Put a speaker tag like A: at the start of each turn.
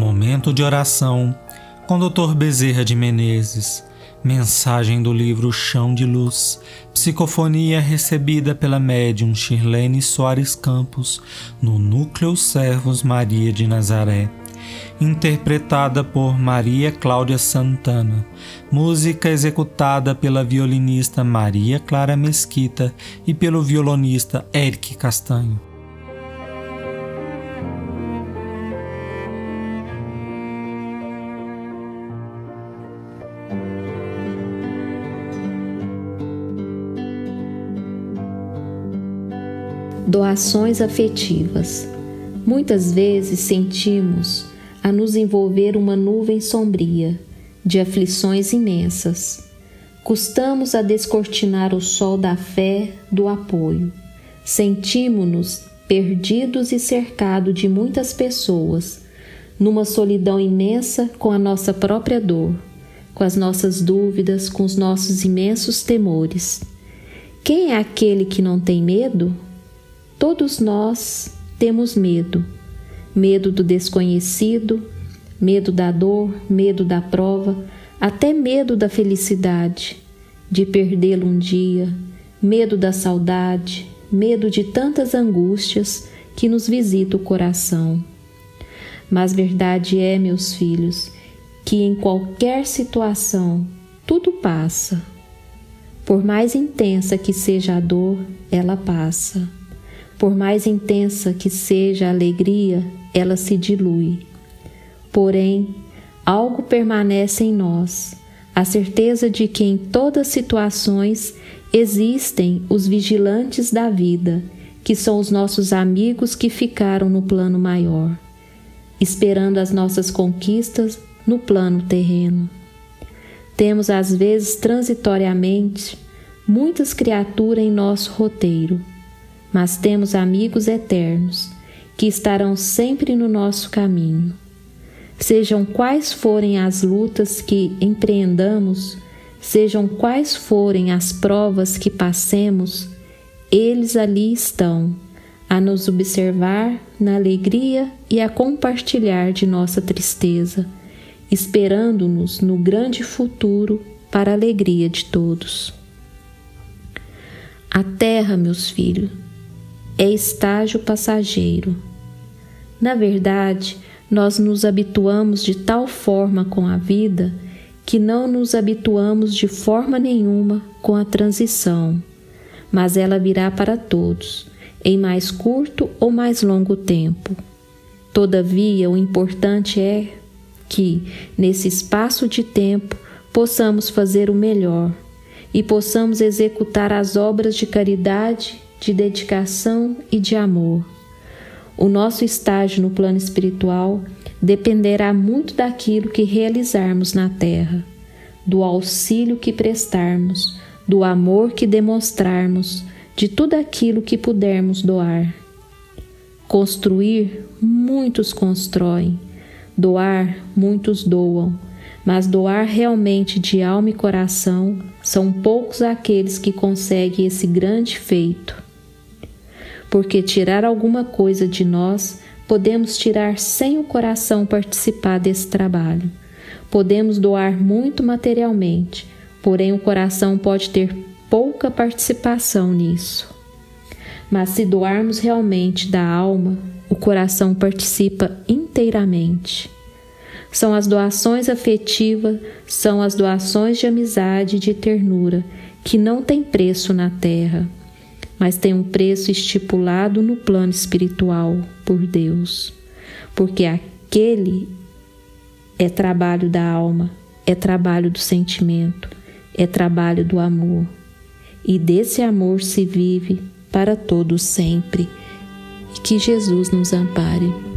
A: Momento de oração com Dr. Bezerra de Menezes. Mensagem do livro Chão de Luz. Psicofonia recebida pela médium Shirlene Soares Campos no Núcleo Servos Maria de Nazaré. Interpretada por Maria Cláudia Santana. Música executada pela violinista Maria Clara Mesquita e pelo violonista Eric Castanho.
B: Doações afetivas. Muitas vezes sentimos a nos envolver uma nuvem sombria de aflições imensas. Custamos a descortinar o sol da fé, do apoio. Sentimos-nos perdidos e cercados de muitas pessoas, numa solidão imensa com a nossa própria dor, com as nossas dúvidas, com os nossos imensos temores. Quem é aquele que não tem medo? Todos nós temos medo. Medo do desconhecido, medo da dor, medo da prova, até medo da felicidade, de perdê-lo um dia, medo da saudade, medo de tantas angústias que nos visita o coração. Mas verdade é, meus filhos, que em qualquer situação tudo passa. Por mais intensa que seja a dor, ela passa. Por mais intensa que seja a alegria, ela se dilui. Porém, algo permanece em nós, a certeza de que em todas situações existem os vigilantes da vida, que são os nossos amigos que ficaram no plano maior, esperando as nossas conquistas no plano terreno. Temos às vezes transitoriamente muitas criaturas em nosso roteiro mas temos amigos eternos que estarão sempre no nosso caminho. Sejam quais forem as lutas que empreendamos, sejam quais forem as provas que passemos, eles ali estão, a nos observar na alegria e a compartilhar de nossa tristeza, esperando-nos no grande futuro para a alegria de todos. A terra, meus filhos, é estágio passageiro. Na verdade, nós nos habituamos de tal forma com a vida que não nos habituamos de forma nenhuma com a transição, mas ela virá para todos, em mais curto ou mais longo tempo. Todavia, o importante é que, nesse espaço de tempo, possamos fazer o melhor e possamos executar as obras de caridade de dedicação e de amor. O nosso estágio no plano espiritual dependerá muito daquilo que realizarmos na Terra, do auxílio que prestarmos, do amor que demonstrarmos, de tudo aquilo que pudermos doar. Construir, muitos constroem, doar, muitos doam, mas doar realmente de alma e coração são poucos aqueles que conseguem esse grande feito porque tirar alguma coisa de nós, podemos tirar sem o coração participar desse trabalho. Podemos doar muito materialmente, porém o coração pode ter pouca participação nisso. Mas se doarmos realmente da alma, o coração participa inteiramente. São as doações afetivas, são as doações de amizade e de ternura, que não têm preço na terra mas tem um preço estipulado no plano espiritual por Deus, porque aquele é trabalho da alma, é trabalho do sentimento, é trabalho do amor. E desse amor se vive para todos sempre. E que Jesus nos ampare.